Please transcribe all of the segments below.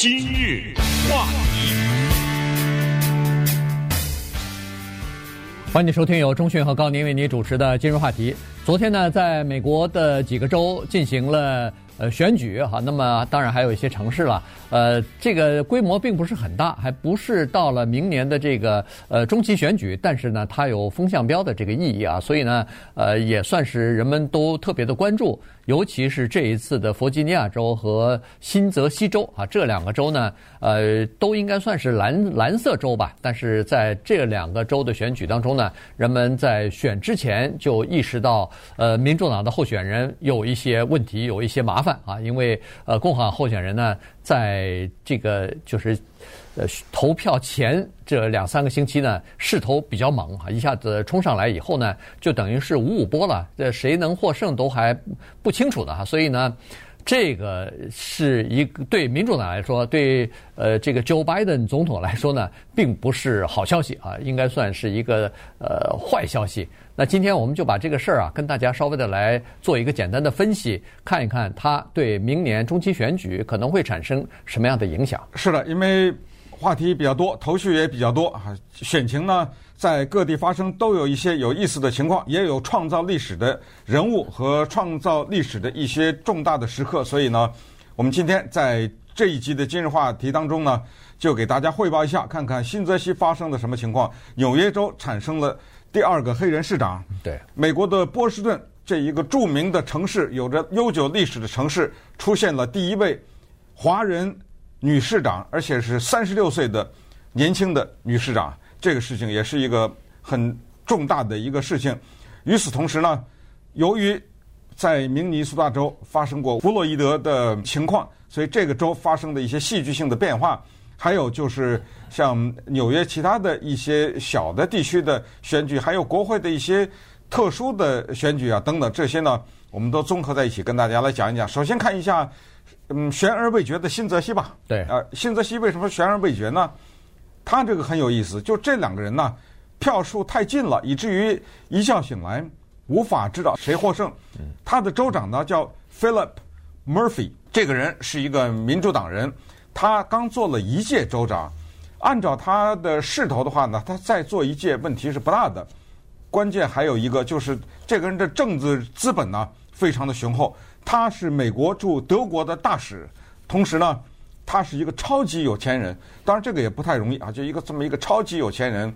今日话题，欢迎收听由中讯和高宁为您主持的今日话题。昨天呢，在美国的几个州进行了呃选举哈，那么当然还有一些城市了。呃，这个规模并不是很大，还不是到了明年的这个呃中期选举，但是呢，它有风向标的这个意义啊，所以呢，呃，也算是人们都特别的关注。尤其是这一次的弗吉尼亚州和新泽西州啊，这两个州呢，呃，都应该算是蓝蓝色州吧。但是在这两个州的选举当中呢，人们在选之前就意识到，呃，民主党的候选人有一些问题，有一些麻烦啊，因为呃，共和党候选人呢，在这个就是。投票前这两三个星期呢，势头比较猛啊，一下子冲上来以后呢，就等于是五五波了。这谁能获胜都还不清楚的哈，所以呢，这个是一个对民主党来说，对呃这个 Joe Biden 总统来说呢，并不是好消息啊，应该算是一个呃坏消息。那今天我们就把这个事儿啊，跟大家稍微的来做一个简单的分析，看一看它对明年中期选举可能会产生什么样的影响。是的，因为。话题比较多，头绪也比较多啊。选情呢，在各地发生，都有一些有意思的情况，也有创造历史的人物和创造历史的一些重大的时刻。所以呢，我们今天在这一集的今日话题当中呢，就给大家汇报一下，看看新泽西发生了什么情况。纽约州产生了第二个黑人市长。对，美国的波士顿这一个著名的城市，有着悠久历史的城市，出现了第一位华人。女市长，而且是三十六岁的年轻的女市长，这个事情也是一个很重大的一个事情。与此同时呢，由于在明尼苏达州发生过弗洛伊德的情况，所以这个州发生的一些戏剧性的变化，还有就是像纽约其他的一些小的地区的选举，还有国会的一些特殊的选举啊等等，这些呢，我们都综合在一起跟大家来讲一讲。首先看一下。嗯，悬而未决的新泽西吧。对呃，新泽西为什么悬而未决呢？他这个很有意思，就这两个人呢，票数太近了，以至于一觉醒来无法知道谁获胜。他的州长呢叫 Philip Murphy，这个人是一个民主党人，他刚做了一届州长。按照他的势头的话呢，他再做一届问题是不大的。关键还有一个就是这个人的政治资本呢非常的雄厚。他是美国驻德国的大使，同时呢，他是一个超级有钱人。当然，这个也不太容易啊，就一个这么一个超级有钱人，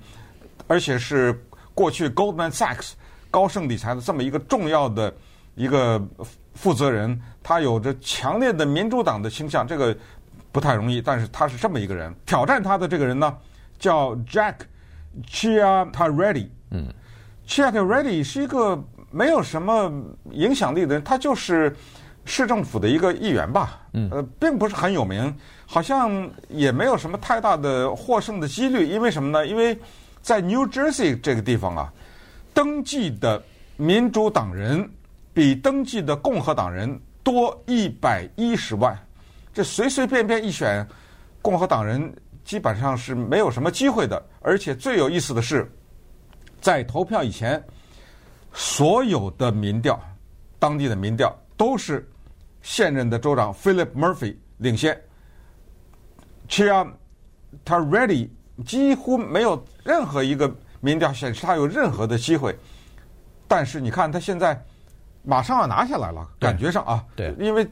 而且是过去 Goldman Sachs 高盛理财的这么一个重要的一个负责人，他有着强烈的民主党的倾向，这个不太容易。但是他是这么一个人，挑战他的这个人呢，叫 Jack Chia t a r e a d y。嗯，Chia t a r e a d y 是一个。没有什么影响力的人，他就是市政府的一个议员吧。嗯，呃，并不是很有名，好像也没有什么太大的获胜的几率。因为什么呢？因为在 New Jersey 这个地方啊，登记的民主党人比登记的共和党人多一百一十万，这随随便便一选，共和党人基本上是没有什么机会的。而且最有意思的是，在投票以前。所有的民调，当地的民调都是现任的州长 Philip Murphy 领先，Ciattarelli 几乎没有任何一个民调显示他有任何的机会。但是你看他现在马上要拿下来了，感觉上啊，对，因为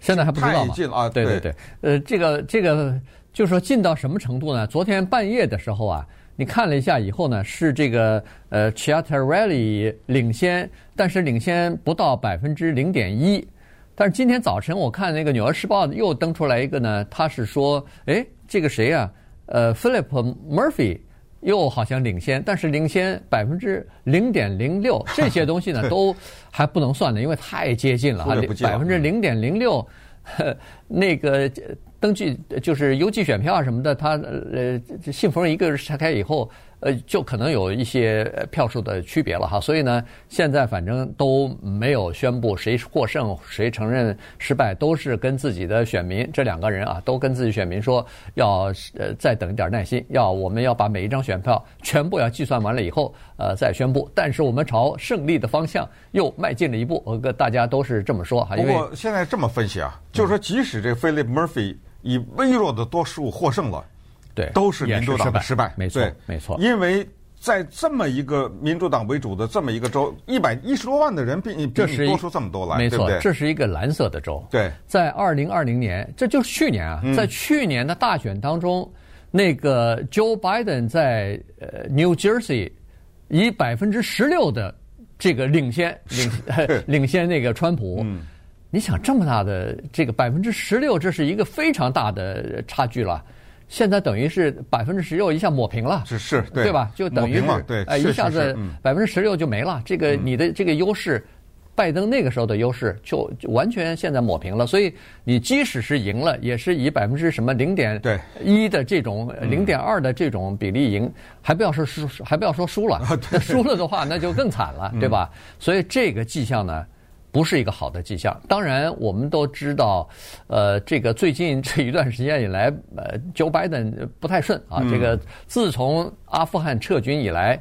现在还不知道太近了啊，对对对，呃，这个这个就是说近到什么程度呢？昨天半夜的时候啊。你看了一下以后呢，是这个呃 Ciattarelli 领先，但是领先不到百分之零点一。但是今天早晨我看那个《纽约时报》又登出来一个呢，他是说，哎，这个谁啊？呃，Philip Murphy 又好像领先，但是领先百分之零点零六。这些东西呢都还不能算的，因为太接近了啊，百分之零点零六，那个。登记就是邮寄选票啊什么的，他呃信封一个拆开以后，呃就可能有一些票数的区别了哈。所以呢，现在反正都没有宣布谁获胜，谁承认失败，都是跟自己的选民这两个人啊，都跟自己选民说要呃再等一点耐心，要我们要把每一张选票全部要计算完了以后，呃再宣布。但是我们朝胜利的方向又迈进了一步，我跟大家都是这么说哈。不过现在这么分析啊，就是说即使这 Philip Murphy。以微弱的多数获胜了，对，都是民主党的失败，没错，没错。因为在这么一个民主党为主的这么一个州，一百一十多万的人比你比你多出这么多来，没错，对对？这是一个蓝色的州。对，在二零二零年，这就是去年啊，在去年的大选当中，嗯、那个 Joe Biden 在呃 New Jersey 以百分之十六的这个领先领 领先那个川普。嗯你想这么大的这个百分之十六，这是一个非常大的差距了。现在等于是百分之十六一下抹平了，是是，对吧？就等于是对，哎，一下子百分之十六就没了。这个你的这个优势，拜登那个时候的优势就完全现在抹平了。所以你即使是赢了，也是以百分之什么零点一的这种零点二的这种比例赢，还不要说输，还不要说输了。输了的话，那就更惨了，对吧？所以这个迹象呢，不是一个好的迹象。当然，我们都知道，呃，这个最近这一段时间以来，呃，Joe Biden 不太顺啊。这个自从阿富汗撤军以来，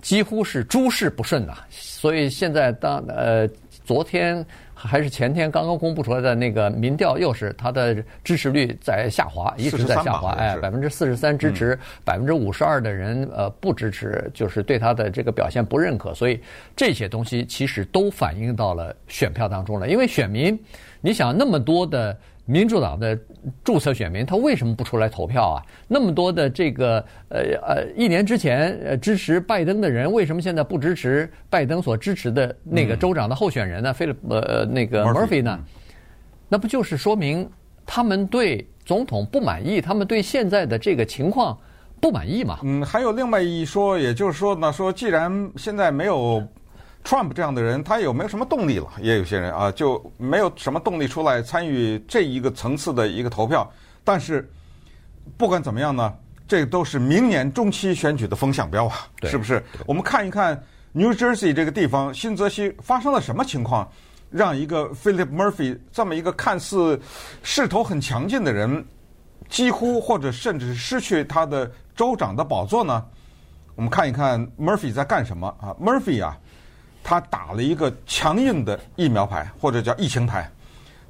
几乎是诸事不顺呐。所以现在当呃，昨天。还是前天刚刚公布出来的那个民调，又是他的支持率在下滑，一直在下滑。哎，百分之四十三支持，百分之五十二的人呃不支持，就是对他的这个表现不认可。所以这些东西其实都反映到了选票当中了。因为选民，你想那么多的。民主党的注册选民，他为什么不出来投票啊？那么多的这个呃呃，一年之前呃支持拜登的人，为什么现在不支持拜登所支持的那个州长的候选人呢？菲利普呃那个 Murphy 呢？那不就是说明他们对总统不满意，他们对现在的这个情况不满意嘛？嗯，还有另外一说，也就是说呢，说既然现在没有。Trump 这样的人，他有没有什么动力了？也有些人啊，就没有什么动力出来参与这一个层次的一个投票。但是不管怎么样呢，这都是明年中期选举的风向标啊，是不是？我们看一看 New Jersey 这个地方，新泽西发生了什么情况，让一个 Philip Murphy 这么一个看似势头很强劲的人，几乎或者甚至失去他的州长的宝座呢？我们看一看 Murphy 在干什么啊？Murphy 啊。他打了一个强硬的疫苗牌，或者叫疫情牌。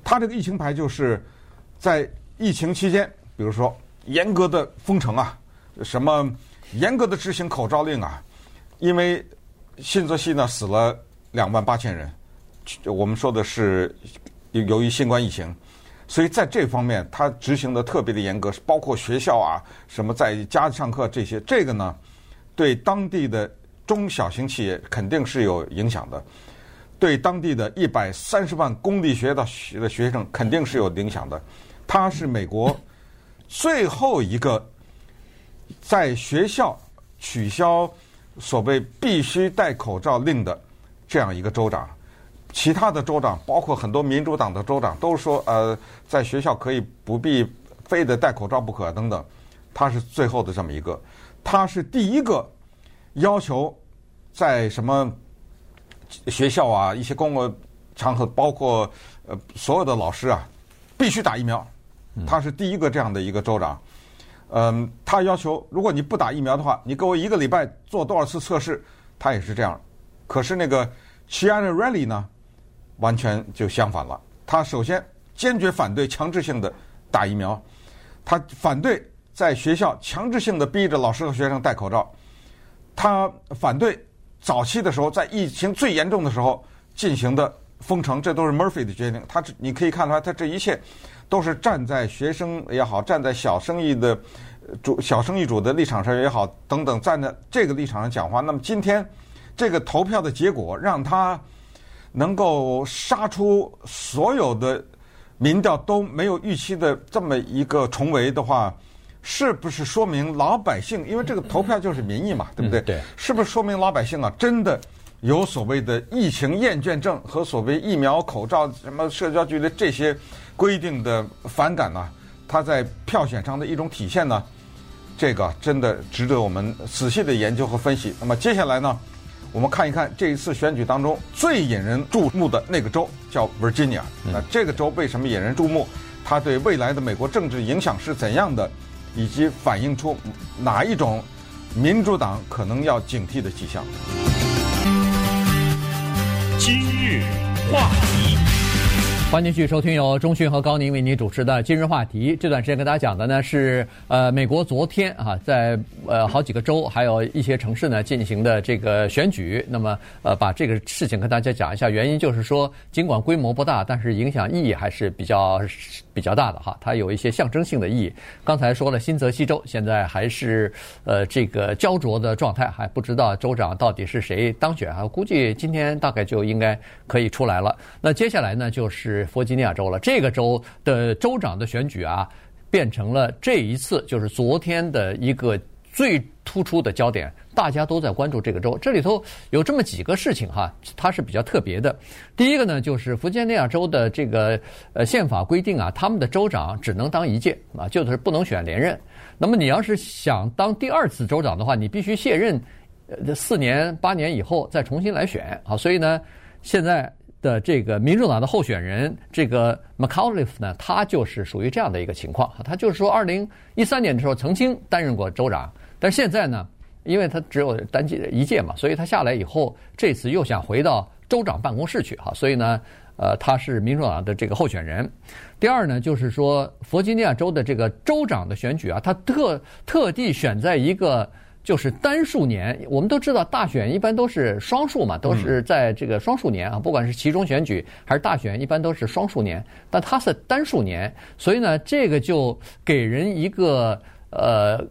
他这个疫情牌就是在疫情期间，比如说严格的封城啊，什么严格的执行口罩令啊。因为新泽西呢死了两万八千人，我们说的是由由于新冠疫情，所以在这方面他执行的特别的严格，包括学校啊，什么在家上课这些，这个呢对当地的。中小型企业肯定是有影响的，对当地的一百三十万公立学校的学生肯定是有影响的。他是美国最后一个在学校取消所谓必须戴口罩令的这样一个州长。其他的州长，包括很多民主党的州长，都说呃，在学校可以不必非得戴口罩不可等等。他是最后的这么一个，他是第一个要求。在什么学校啊，一些公共场合，包括呃所有的老师啊，必须打疫苗。他是第一个这样的一个州长。嗯，他要求，如果你不打疫苗的话，你给我一个礼拜做多少次测试，他也是这样。可是那个 Chiarelli 呢，完全就相反了。他首先坚决反对强制性的打疫苗，他反对在学校强制性的逼着老师和学生戴口罩，他反对。早期的时候，在疫情最严重的时候进行的封城，这都是 Murphy 的决定。他这你可以看出来，他这一切都是站在学生也好，站在小生意的主小生意主的立场上也好，等等，站在这个立场上讲话。那么今天这个投票的结果，让他能够杀出所有的民调都没有预期的这么一个重围的话。是不是说明老百姓？因为这个投票就是民意嘛，对不对？对。是不是说明老百姓啊，真的有所谓的疫情厌倦症和所谓疫苗、口罩、什么社交距离这些规定的反感呢？它在票选上的一种体现呢？这个真的值得我们仔细的研究和分析。那么接下来呢，我们看一看这一次选举当中最引人注目的那个州，叫 Virginia。那这个州为什么引人注目？它对未来的美国政治影响是怎样的？以及反映出哪一种民主党可能要警惕的迹象？今日话题。欢迎继续收听由中讯和高宁为您主持的今日话题。这段时间跟大家讲的呢是，呃，美国昨天啊，在呃好几个州还有一些城市呢进行的这个选举。那么，呃，把这个事情跟大家讲一下。原因就是说，尽管规模不大，但是影响意义还是比较比较大的哈。它有一些象征性的意义。刚才说了新泽西州现在还是呃这个焦灼的状态，还不知道州长到底是谁当选啊。估计今天大概就应该可以出来了。那接下来呢就是。弗吉尼亚州了，这个州的州长的选举啊，变成了这一次就是昨天的一个最突出的焦点，大家都在关注这个州。这里头有这么几个事情哈，它是比较特别的。第一个呢，就是弗吉尼亚州的这个呃宪法规定啊，他们的州长只能当一届啊，就是不能选连任。那么你要是想当第二次州长的话，你必须卸任，呃，四年八年以后再重新来选啊。所以呢，现在。的这个民主党的候选人，这个 McAuliffe 呢，他就是属于这样的一个情况。他就是说，二零一三年的时候曾经担任过州长，但是现在呢，因为他只有单届一届嘛，所以他下来以后，这次又想回到州长办公室去哈，所以呢，呃，他是民主党的这个候选人。第二呢，就是说，弗吉尼亚州的这个州长的选举啊，他特特地选在一个。就是单数年，我们都知道大选一般都是双数嘛，都是在这个双数年啊，不管是期中选举还是大选，一般都是双数年。但它是单数年，所以呢，这个就给人一个呃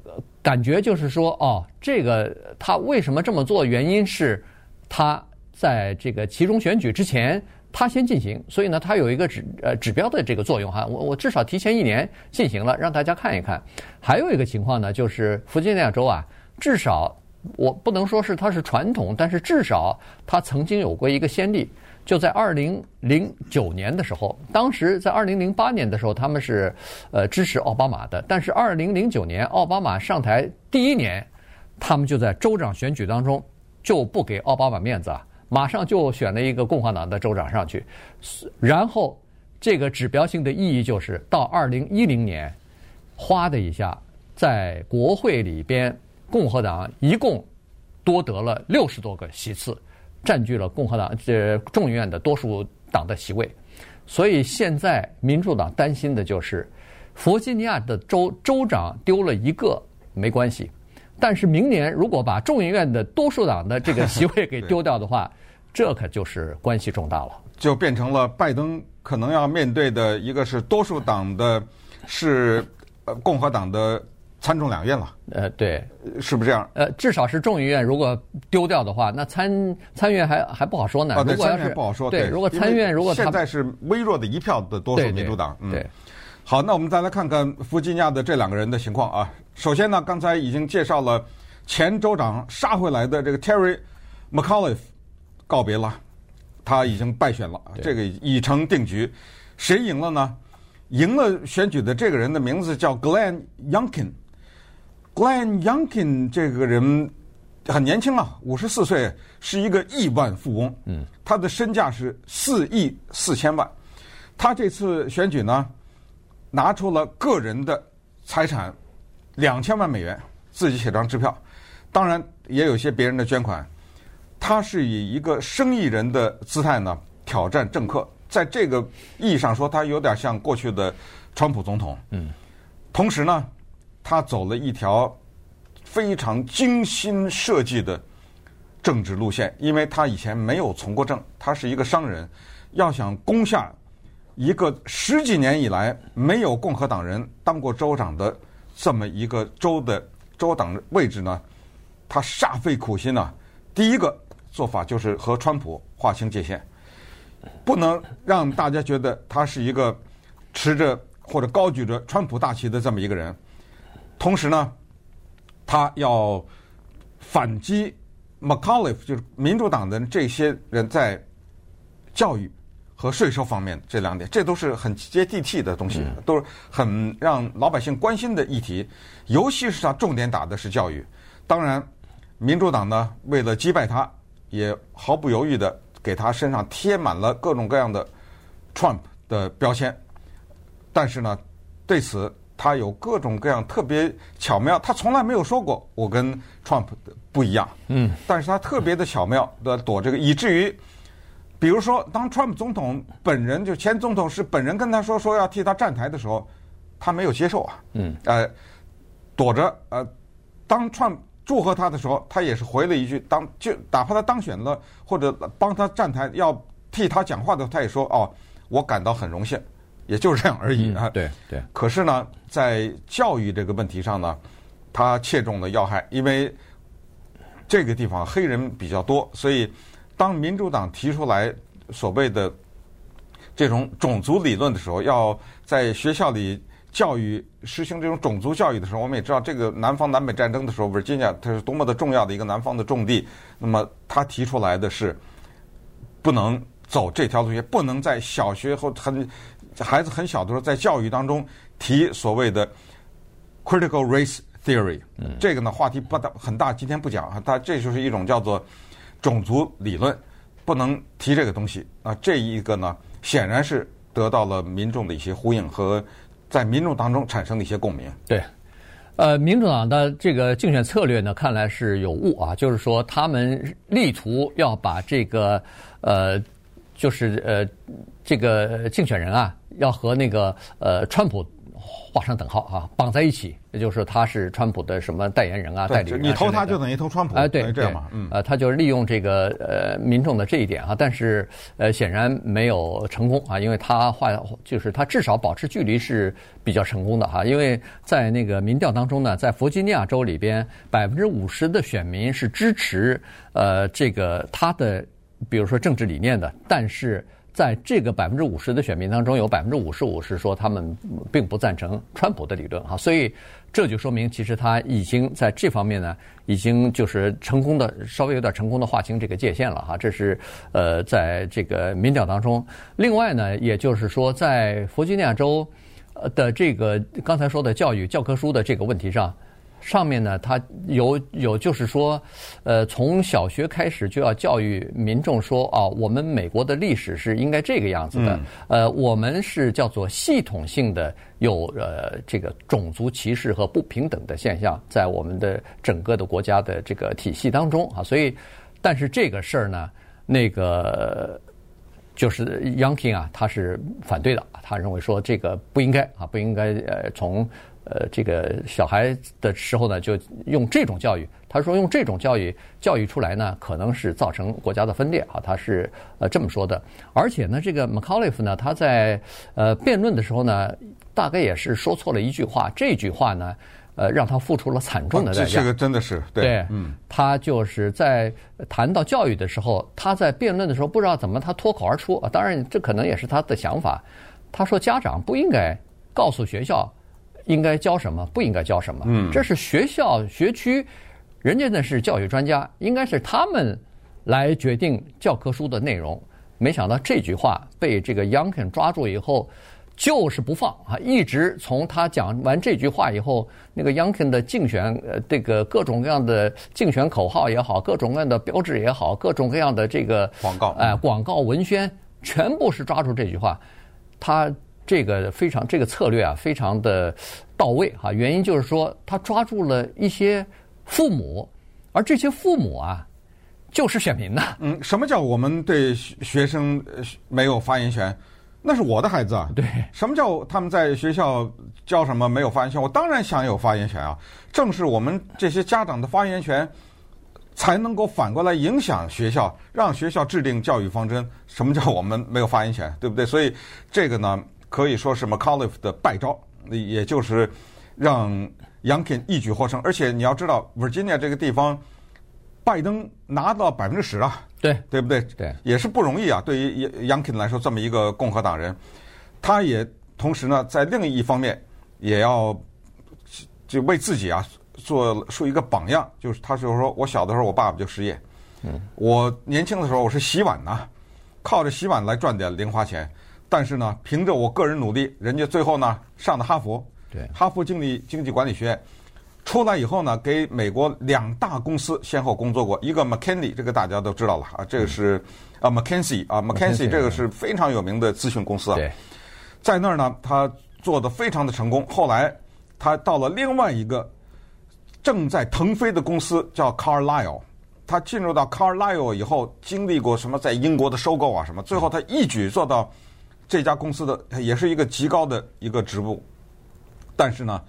感觉，就是说，哦，这个他为什么这么做？原因是他在这个其中选举之前他先进行，所以呢，他有一个指呃指标的这个作用哈。我我至少提前一年进行了，让大家看一看。还有一个情况呢，就是弗吉尼亚州啊。至少我不能说是它是传统，但是至少它曾经有过一个先例，就在二零零九年的时候，当时在二零零八年的时候他们是呃支持奥巴马的，但是二零零九年奥巴马上台第一年，他们就在州长选举当中就不给奥巴马面子啊，马上就选了一个共和党的州长上去，然后这个指标性的意义就是到二零一零年，哗的一下在国会里边。共和党一共多得了六十多个席次，占据了共和党这众议院的多数党的席位，所以现在民主党担心的就是弗吉尼亚的州州长丢了一个没关系，但是明年如果把众议院的多数党的这个席位给丢掉的话，这可就是关系重大了，就变成了拜登可能要面对的一个是多数党的，是呃共和党的。参众两院了，呃，对，是不是这样？呃，至少是众议院，如果丢掉的话，那参参院还还不好说呢。啊，对，参院不好说。对，如果参院如果现在是微弱的一票的多数民主党，对，好，那我们再来看看弗吉尼亚的这两个人的情况啊。首先呢，刚才已经介绍了前州长杀回来的这个 Terry McAuliffe 告别了，他已经败选了，这个已成定局。谁赢了呢？赢了选举的这个人的名字叫 Glenn Youngkin。Glenn Youngkin 这个人很年轻啊，五十四岁，是一个亿万富翁。嗯，他的身价是四亿四千万。他这次选举呢，拿出了个人的财产两千万美元，自己写张支票，当然也有些别人的捐款。他是以一个生意人的姿态呢挑战政客，在这个意义上说，他有点像过去的川普总统。嗯，同时呢。他走了一条非常精心设计的政治路线，因为他以前没有从过政，他是一个商人，要想攻下一个十几年以来没有共和党人当过州长的这么一个州的州党位置呢，他煞费苦心啊。第一个做法就是和川普划清界限，不能让大家觉得他是一个持着或者高举着川普大旗的这么一个人。同时呢，他要反击 McAuliffe，就是民主党的这些人在教育和税收方面这两点，这都是很接地气的东西，都是很让老百姓关心的议题。尤其是他重点打的是教育。当然，民主党呢，为了击败他，也毫不犹豫的给他身上贴满了各种各样的 Trump 的标签。但是呢，对此。他有各种各样特别巧妙，他从来没有说过我跟 Trump 不一样，嗯，但是他特别的巧妙的躲这个，以至于比如说，当 Trump 总统本人就前总统是本人跟他说说要替他站台的时候，他没有接受啊。嗯。呃，躲着呃，当 Trump 祝贺他的时候，他也是回了一句：当就哪怕他当选了或者帮他站台要替他讲话的，他也说哦，我感到很荣幸，也就是这样而已啊。对、嗯、对。对可是呢，在教育这个问题上呢，他切中了要害，因为这个地方黑人比较多，所以。当民主党提出来所谓的这种种族理论的时候，要在学校里教育实行这种种族教育的时候，我们也知道，这个南方南北战争的时候，Virginia 它是多么的重要的一个南方的重地。那么他提出来的是不能走这条路线，不能在小学或很孩子很小的时候在教育当中提所谓的 critical race theory。这个呢话题不大很大，今天不讲啊。它这就是一种叫做。种族理论不能提这个东西啊，这一个呢，显然是得到了民众的一些呼应和在民众当中产生的一些共鸣。对，呃，民主党的这个竞选策略呢，看来是有误啊，就是说他们力图要把这个呃，就是呃，这个竞选人啊，要和那个呃，川普。画上等号啊，绑在一起，也就是说他是川普的什么代言人啊、代理人啊。你投他就等于投川普，哎，对，这样嘛，嗯，呃，他就利用这个呃民众的这一点啊，但是呃显然没有成功啊，因为他画就是他至少保持距离是比较成功的哈，因为在那个民调当中呢，在弗吉尼亚州里边，百分之五十的选民是支持呃这个他的，比如说政治理念的，但是。在这个百分之五十的选民当中，有百分之五十五是说他们并不赞成川普的理论哈，所以这就说明其实他已经在这方面呢，已经就是成功的稍微有点成功的划清这个界限了哈。这是呃，在这个民调当中，另外呢，也就是说在弗吉尼亚州的这个刚才说的教育教科书的这个问题上。上面呢，他有有就是说，呃，从小学开始就要教育民众说，哦，我们美国的历史是应该这个样子的，嗯、呃，我们是叫做系统性的有呃这个种族歧视和不平等的现象在我们的整个的国家的这个体系当中啊，所以，但是这个事儿呢，那个就是 Youngkin 啊，他是反对的，他认为说这个不应该啊，不应该呃从。呃，这个小孩的时候呢，就用这种教育。他说用这种教育教育出来呢，可能是造成国家的分裂啊。他是呃这么说的。而且呢，这个 McAuliffe 呢，他在呃辩论的时候呢，大概也是说错了一句话。这句话呢，呃，让他付出了惨重的代价。这个真的是对，对嗯，他就是在谈到教育的时候，他在辩论的时候不知道怎么他脱口而出啊。当然，这可能也是他的想法。他说家长不应该告诉学校。应该教什么，不应该教什么？嗯，这是学校学区，人家那是教育专家，应该是他们来决定教科书的内容。没想到这句话被这个 Youngkin 抓住以后，就是不放啊！一直从他讲完这句话以后，那个 Youngkin 的竞选呃，这个各种各样的竞选口号也好，各种各样的标志也好，各种各样的这个广告哎、呃，广告文宣，全部是抓住这句话，他。这个非常这个策略啊，非常的到位哈。原因就是说，他抓住了一些父母，而这些父母啊，就是选民呐。嗯，什么叫我们对学生没有发言权？那是我的孩子啊。对。什么叫他们在学校教什么没有发言权？我当然享有发言权啊。正是我们这些家长的发言权，才能够反过来影响学校，让学校制定教育方针。什么叫我们没有发言权？对不对？所以这个呢？可以说是 McAuliffe 的败招，也就是让 Youngkin 一举获胜。而且你要知道，Virginia 这个地方，拜登拿到百分之十啊，对对不对？对，也是不容易啊。对于 Youngkin 来说，这么一个共和党人，他也同时呢，在另一方面也要就为自己啊做树一个榜样。就是他就是说我小的时候，我爸爸就失业，嗯，我年轻的时候我是洗碗呐，靠着洗碗来赚点零花钱。但是呢，凭着我个人努力，人家最后呢上的哈佛，对，哈佛经理经济管理学院出来以后呢，给美国两大公司先后工作过，一个 McKinsey，这个大家都知道了啊，这个是啊 McKinsey 啊 McKinsey 这个是非常有名的咨询公司啊，对，在那儿呢，他做的非常的成功。后来他到了另外一个正在腾飞的公司，叫 Carlyle，他进入到 Carlyle 以后，经历过什么在英国的收购啊什么，最后他一举做到这家公司的也是一个极高的一个职务。但是呢，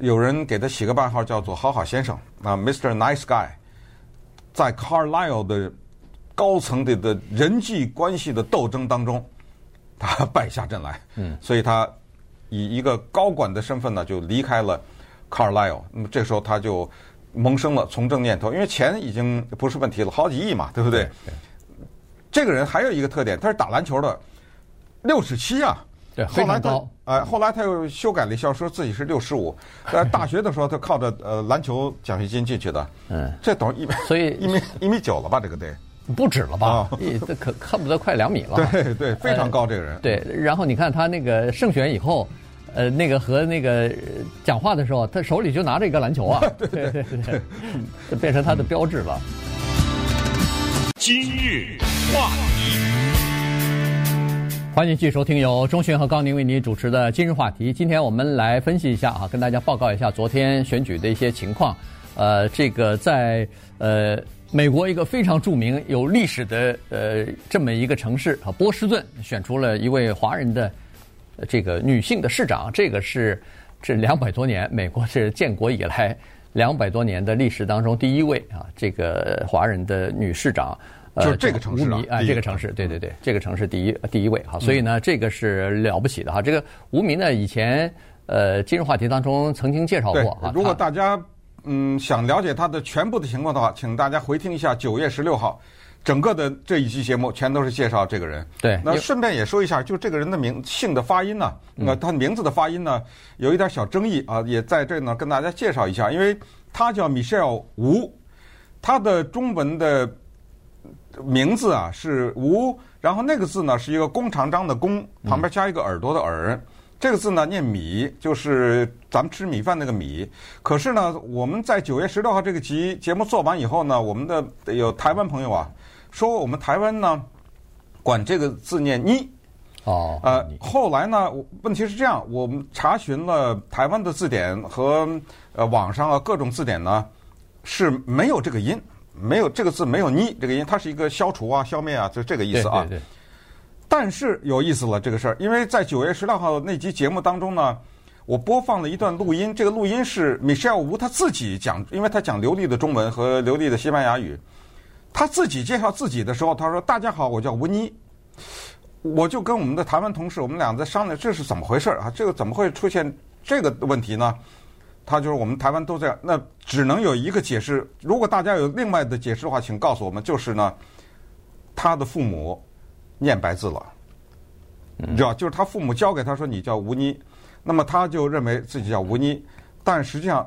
有人给他起个外号叫做“好好先生”啊，Mr. Nice Guy，在 Carlyle 的高层的的人际关系的斗争当中，他 败下阵来。嗯，所以他以一个高管的身份呢，就离开了 Carlyle。那么这时候他就。萌生了从政念头，因为钱已经不是问题了，好几亿嘛，对不对？对，这个人还有一个特点，他是打篮球的，六十七啊。对，后来高。哎、呃，后来他又修改了一下，说自己是六十五。在大学的时候，他靠着呃篮球奖学金进去的。嗯，这等于一米，所以一米一米九了吧？这个得不止了吧？这可恨不得快两米了。对对，非常高这个人。呃、对，然后你看他那个胜选以后。呃，那个和那个讲话的时候，他手里就拿着一个篮球啊，对对对，就变成他的标志了。今日话题，欢迎继续收听由钟迅和高宁为您主持的《今日话题》。今天我们来分析一下啊，跟大家报告一下昨天选举的一些情况。呃，这个在呃美国一个非常著名、有历史的呃这么一个城市啊，波士顿选出了一位华人的。这个女性的市长，这个是这两百多年美国是建国以来两百多年的历史当中第一位啊，这个华人的女市长，就是这个城市啊，啊，这个城市，对对对，这个城市第一第一位哈，所以呢，这个是了不起的哈。这个吴明呢，以前呃，今日话题当中曾经介绍过啊。如果大家嗯想了解他的全部的情况的话，请大家回听一下九月十六号。整个的这一期节目全都是介绍这个人。对，那顺便也说一下，就这个人的名姓的发音呢，那他名字的发音呢，有一点小争议啊，也在这呢跟大家介绍一下，因为他叫 Michelle 吴，他的中文的名字啊是吴，然后那个字呢是一个弓长张的弓，旁边加一个耳朵的耳，这个字呢念米，就是咱们吃米饭那个米。可是呢，我们在九月十六号这个集节目做完以后呢，我们的有台湾朋友啊。说我们台湾呢，管这个字念妮，哦，呃，后来呢，问题是这样，我们查询了台湾的字典和呃网上啊各种字典呢，是没有这个音，没有这个字没有妮这个音，它是一个消除啊、消灭啊，就这个意思啊。对对对。但是有意思了这个事儿，因为在九月十六号那集节目当中呢，我播放了一段录音，这个录音是 Michelle Wu 他自己讲，因为他讲流利的中文和流利的西班牙语。他自己介绍自己的时候，他说：“大家好，我叫吴妮。”我就跟我们的台湾同事，我们俩在商量这是怎么回事啊？这个怎么会出现这个问题呢？他就是我们台湾都这样，那只能有一个解释。如果大家有另外的解释的话，请告诉我们。就是呢，他的父母念白字了，你知道，就是他父母教给他说你叫吴妮，那么他就认为自己叫吴妮，但实际上。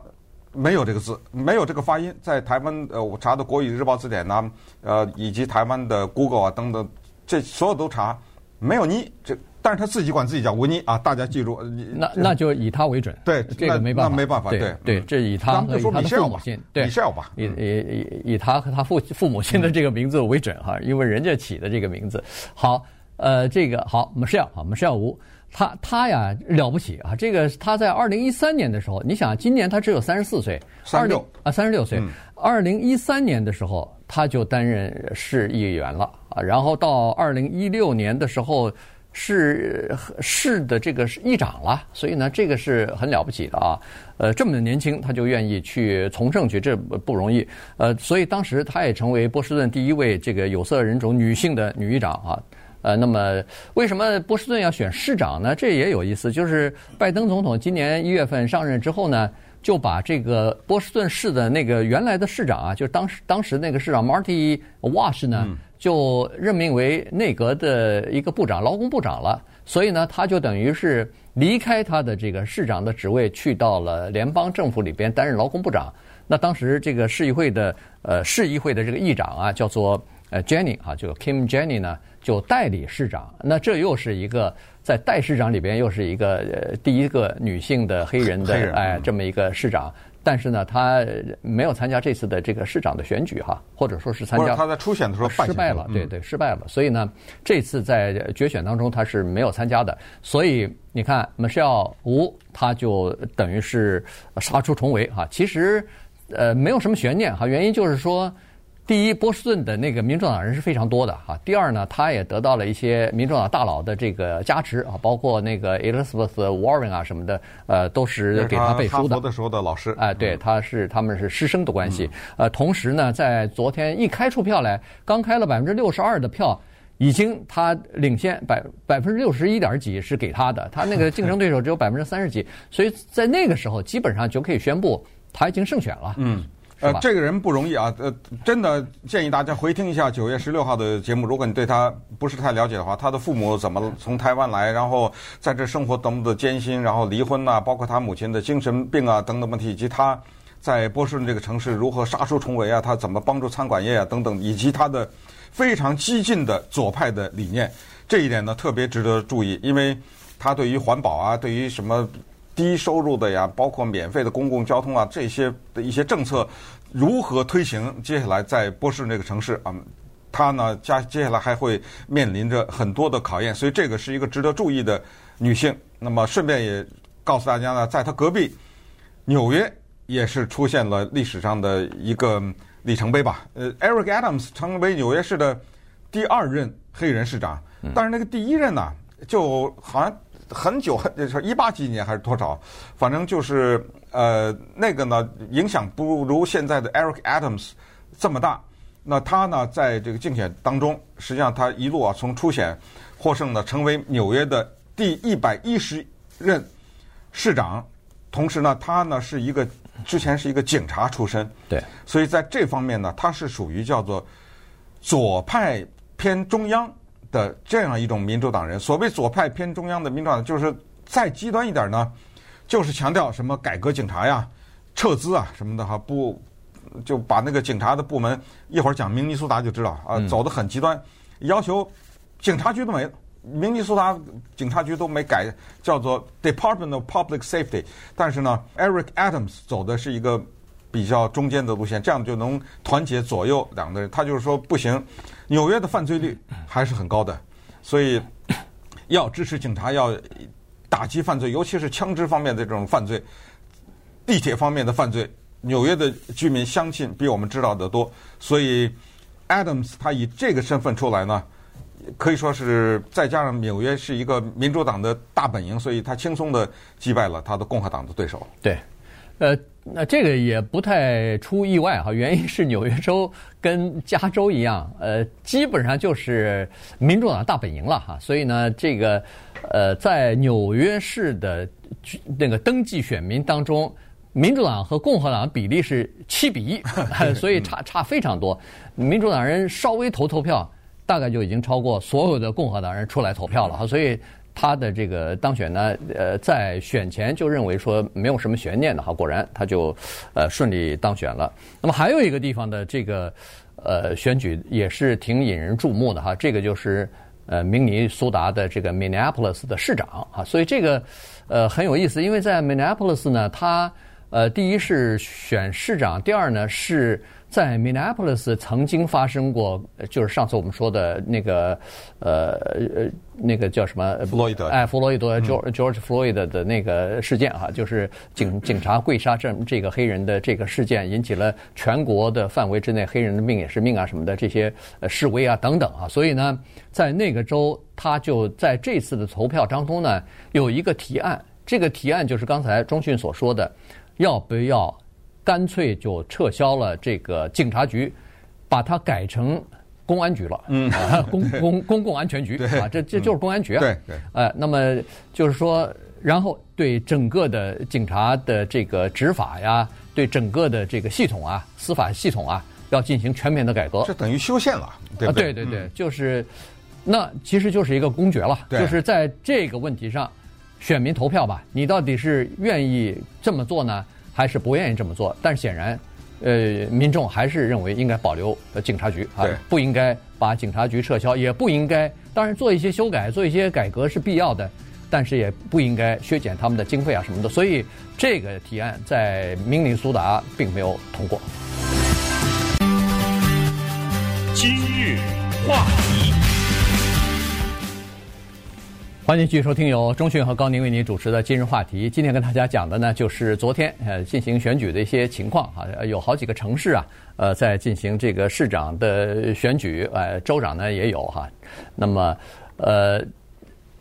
没有这个字，没有这个发音，在台湾呃，我查的国语日报字典呐，呃，以及台湾的 Google 啊等等，这所有都查没有妮，这但是他自己管自己叫吴妮啊，大家记住。那那就以他为准。对，这个没办法，那没办法。对对，这以他和他的父母亲，对，吧，以以以他和他父父母亲的这个名字为准哈，因为人家起的这个名字。好，呃，这个好，我们是要，我们是要吴。他他呀了不起啊！这个他在二零一三年的时候，你想今年他只有三十四岁，三十六啊三十六岁。二零一三年的时候他就担任市议员了啊，然后到二零一六年的时候是市的这个议长了，所以呢这个是很了不起的啊。呃，这么年轻他就愿意去从政去，这不容易。呃，所以当时他也成为波士顿第一位这个有色人种女性的女议长啊。呃，那么为什么波士顿要选市长呢？这也有意思，就是拜登总统今年一月份上任之后呢，就把这个波士顿市的那个原来的市长啊，就是当时当时那个市长 Marty Walsh 呢，就任命为内阁的一个部长，劳工部长了。所以呢，他就等于是离开他的这个市长的职位，去到了联邦政府里边担任劳工部长。那当时这个市议会的呃市议会的这个议长啊，叫做呃 Jenny 啊，就 Kim Jenny 呢。就代理市长，那这又是一个在代市长里边又是一个呃第一个女性的黑人的人哎这么一个市长，但是呢，他没有参加这次的这个市长的选举哈，或者说是参加，他在初选的时候失败了，对对，失败了，所以呢，这次在决选当中他是没有参加的，所以你看，Michelle Wu 她就等于是杀出重围哈，其实呃没有什么悬念哈，原因就是说。第一，波士顿的那个民主党人是非常多的哈。第二呢，他也得到了一些民主党大佬的这个加持啊，包括那个 Elizabeth Warren 啊什么的，呃，都是给他背书的。哈佛的时候的老师。哎，对，他是他们是师生的关系。呃，同时呢，在昨天一开出票来，刚开了百分之六十二的票，已经他领先百百分之六十一点几是给他的，他那个竞争对手只有百分之三十几，所以在那个时候基本上就可以宣布他已经胜选了。嗯。呃，这个人不容易啊，呃，真的建议大家回听一下九月十六号的节目。如果你对他不是太了解的话，他的父母怎么从台湾来，然后在这生活多么的艰辛，然后离婚呐、啊，包括他母亲的精神病啊等等问题，以及他在波士顿这个城市如何杀出重围啊，他怎么帮助餐馆业啊等等，以及他的非常激进的左派的理念，这一点呢特别值得注意，因为他对于环保啊，对于什么。低收入的呀，包括免费的公共交通啊，这些的一些政策如何推行？接下来在波士顿这个城市啊，他呢加接下来还会面临着很多的考验，所以这个是一个值得注意的女性。那么顺便也告诉大家呢，在他隔壁纽约也是出现了历史上的一个里程碑吧。呃，Eric Adams 成为纽约市的第二任黑人市长，但是那个第一任呢，就好像。很久，就是一八几年还是多少，反正就是呃那个呢，影响不如现在的 Eric Adams 这么大。那他呢，在这个竞选当中，实际上他一路啊从初选获胜呢，成为纽约的第一百一十任市长。同时呢，他呢是一个之前是一个警察出身，对，所以在这方面呢，他是属于叫做左派偏中央。的这样一种民主党人，所谓左派偏中央的民主党，就是再极端一点呢，就是强调什么改革警察呀、撤资啊什么的哈，不就把那个警察的部门一会儿讲明尼苏达就知道啊，走得很极端，要求警察局都没了，明尼苏达警察局都没改，叫做 Department of Public Safety。但是呢，Eric Adams 走的是一个比较中间的路线，这样就能团结左右两个人。他就是说不行。纽约的犯罪率还是很高的，所以要支持警察，要打击犯罪，尤其是枪支方面的这种犯罪、地铁方面的犯罪。纽约的居民相信比我们知道的多，所以 Adams 他以这个身份出来呢，可以说是再加上纽约是一个民主党的大本营，所以他轻松的击败了他的共和党的对手。对。呃，那这个也不太出意外哈，原因是纽约州跟加州一样，呃，基本上就是民主党大本营了哈，所以呢，这个呃，在纽约市的那个登记选民当中，民主党和共和党比例是七比一，所以差差非常多，民主党人稍微投投票，大概就已经超过所有的共和党人出来投票了哈，所以。他的这个当选呢，呃，在选前就认为说没有什么悬念的哈，果然他就呃顺利当选了。那么还有一个地方的这个呃选举也是挺引人注目的哈，这个就是呃明尼苏达的这个 Minneapolis 的市长啊，所以这个呃很有意思，因为在 Minneapolis 呢，他呃第一是选市长，第二呢是。在 Minneapolis 曾经发生过，就是上次我们说的那个，呃呃，那个叫什么？弗洛伊德。哎，弗洛伊德 George George Floyd 的那个事件哈，就是警警察跪杀这这个黑人的这个事件，引起了全国的范围之内黑人的命也是命啊什么的这些示威啊等等啊，所以呢，在那个州，他就在这次的投票当中呢，有一个提案，这个提案就是刚才中迅所说的，要不要？干脆就撤销了这个警察局，把它改成公安局了。嗯，公公公共安全局啊，这这就是公安局啊。对对。呃，那么就是说，然后对整个的警察的这个执法呀，对整个的这个系统啊，司法系统啊，要进行全面的改革。这等于修宪了，对不对？对对对，就是，那其实就是一个公决了。对。就是在这个问题上，选民投票吧，你到底是愿意这么做呢？还是不愿意这么做，但是显然，呃，民众还是认为应该保留警察局啊，不应该把警察局撤销，也不应该，当然做一些修改、做一些改革是必要的，但是也不应该削减他们的经费啊什么的。所以这个提案在明尼苏达并没有通过。今日话题。欢迎继续收听由中讯和高宁为您主持的今日话题。今天跟大家讲的呢，就是昨天呃进行选举的一些情况啊，有好几个城市啊，呃在进行这个市长的选举，呃州长呢也有哈。那么呃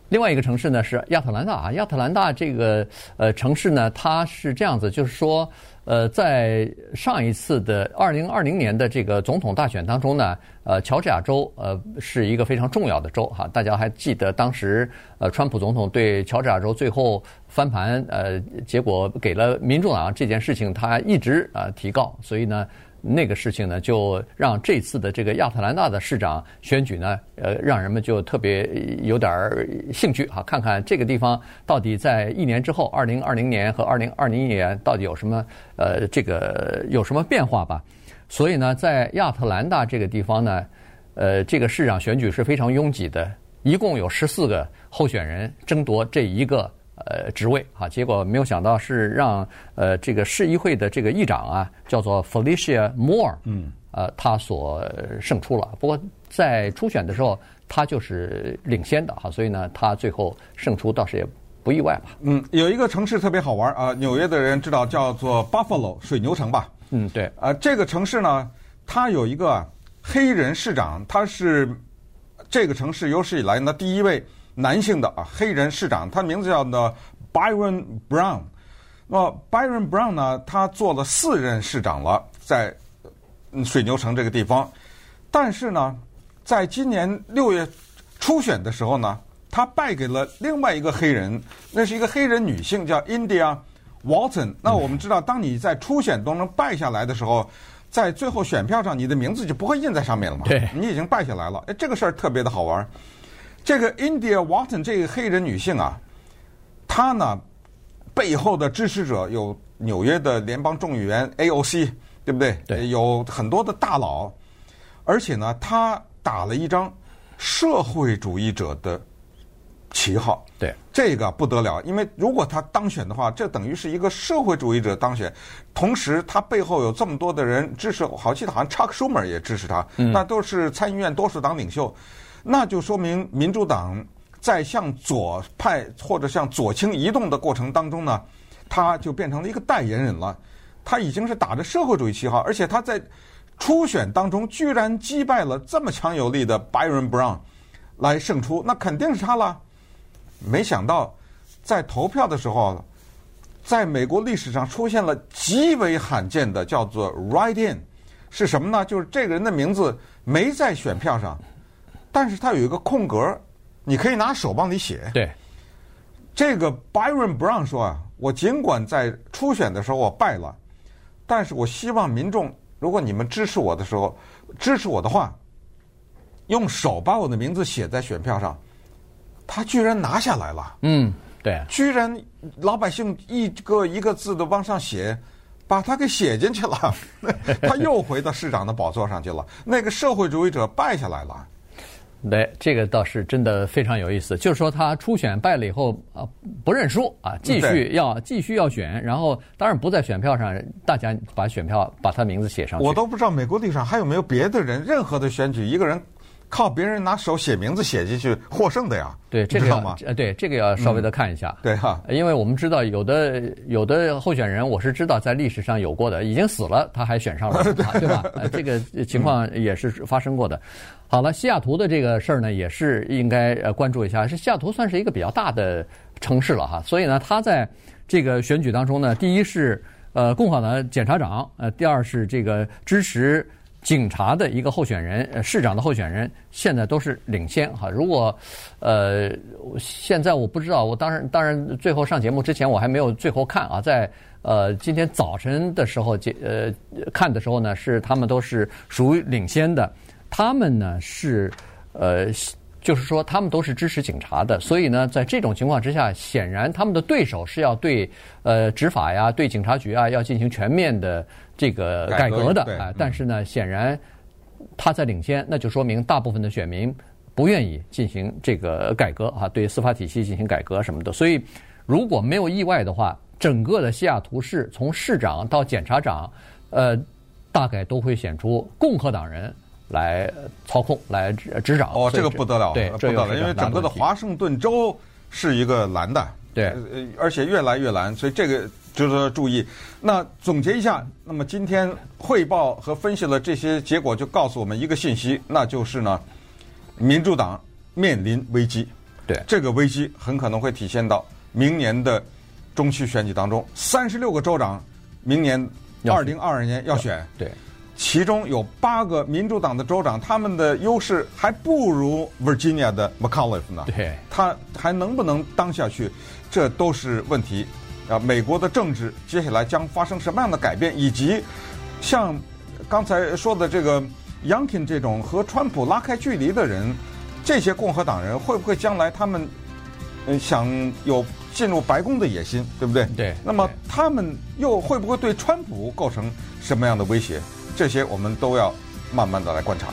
另外一个城市呢是亚特兰大啊，亚特兰大这个呃城市呢，它是这样子，就是说。呃，在上一次的二零二零年的这个总统大选当中呢，呃，乔治亚州呃是一个非常重要的州哈。大家还记得当时呃，川普总统对乔治亚州最后翻盘呃，结果给了民主党这件事情，他一直啊提告，所以呢。那个事情呢，就让这次的这个亚特兰大的市长选举呢，呃，让人们就特别有点兴趣哈，看看这个地方到底在一年之后，二零二零年和二零二零年到底有什么呃，这个有什么变化吧。所以呢，在亚特兰大这个地方呢，呃，这个市长选举是非常拥挤的，一共有十四个候选人争夺这一个。呃，职位啊，结果没有想到是让呃这个市议会的这个议长啊，叫做 Felicia Moore，嗯，呃，他所胜出了。不过在初选的时候，他就是领先的哈，所以呢，他最后胜出倒是也不意外吧。嗯，有一个城市特别好玩啊，纽约的人知道叫做 Buffalo 水牛城吧？嗯，对。呃，这个城市呢，它有一个黑人市长，他是这个城市有史以来呢第一位。男性的啊，黑人市长，他名字叫呢 Byron Brown。那么 Byron Brown 呢，他做了四任市长了，在水牛城这个地方。但是呢，在今年六月初选的时候呢，他败给了另外一个黑人，那是一个黑人女性，叫 India Walton。那我们知道，当你在初选当中败下来的时候，在最后选票上，你的名字就不会印在上面了嘛？对，你已经败下来了。哎，这个事儿特别的好玩。这个 India Walton 这个黑人女性啊，她呢背后的支持者有纽约的联邦众议员 AOC，对不对？对，有很多的大佬，而且呢，她打了一张社会主义者的旗号。对，这个不得了，因为如果她当选的话，这等于是一个社会主义者当选，同时她背后有这么多的人支持，好记得好像 Chuck Schumer 也支持她，嗯，那都是参议院多数党领袖。那就说明民主党在向左派或者向左倾移动的过程当中呢，他就变成了一个代言人了。他已经是打着社会主义旗号，而且他在初选当中居然击败了这么强有力的 Byron Brown 来胜出，那肯定是他了。没想到在投票的时候，在美国历史上出现了极为罕见的叫做 write-in，是什么呢？就是这个人的名字没在选票上。但是它有一个空格，你可以拿手帮你写。对，这个 Byron Brown 说啊，我尽管在初选的时候我败了，但是我希望民众，如果你们支持我的时候，支持我的话，用手把我的名字写在选票上。他居然拿下来了。嗯，对，居然老百姓一个一个字的往上写，把他给写进去了。他又回到市长的宝座上去了。那个社会主义者败下来了。对，这个倒是真的非常有意思。就是说，他初选败了以后啊，不认输啊，继续要继续要选，然后当然不在选票上，大家把选票把他名字写上去。我都不知道美国历史上还有没有别的人，任何的选举一个人。靠别人拿手写名字写进去获胜的呀？对，这个要呃，对这个要稍微的看一下。嗯、对哈，因为我们知道有的有的候选人，我是知道在历史上有过的，已经死了他还选上了，对吧？这个情况也是发生过的。好了，西雅图的这个事儿呢，也是应该呃关注一下。是西雅图算是一个比较大的城市了哈，所以呢，他在这个选举当中呢，第一是呃共和党检察长，呃，第二是这个支持。警察的一个候选人，市长的候选人，现在都是领先哈。如果，呃，现在我不知道，我当然当然最后上节目之前我还没有最后看啊，在呃今天早晨的时候，呃看的时候呢，是他们都是属于领先的。他们呢是呃，就是说他们都是支持警察的，所以呢，在这种情况之下，显然他们的对手是要对呃执法呀，对警察局啊要进行全面的。这个改革的啊，但是呢，显然他在领先，那就说明大部分的选民不愿意进行这个改革啊，对司法体系进行改革什么的。所以，如果没有意外的话，整个的西雅图市从市长到检察长，呃，大概都会选出共和党人来操控、来执掌。哦，这个不得了，对，不得了，因为整个的华盛顿州是一个蓝的，对，呃，而且越来越蓝，所以这个值得注意。那总结一下，那么今天汇报和分析了这些结果，就告诉我们一个信息，那就是呢，民主党面临危机。对，这个危机很可能会体现到明年的中期选举当中，三十六个州长明年二零二二年要选，对。其中有八个民主党的州长，他们的优势还不如 Virginia 的 McAuliffe 呢。对，他还能不能当下去，这都是问题。啊，美国的政治接下来将发生什么样的改变，以及像刚才说的这个 Youngkin 这种和川普拉开距离的人，这些共和党人会不会将来他们嗯想有进入白宫的野心，对不对？对。那么他们又会不会对川普构成什么样的威胁？这些我们都要慢慢的来观察。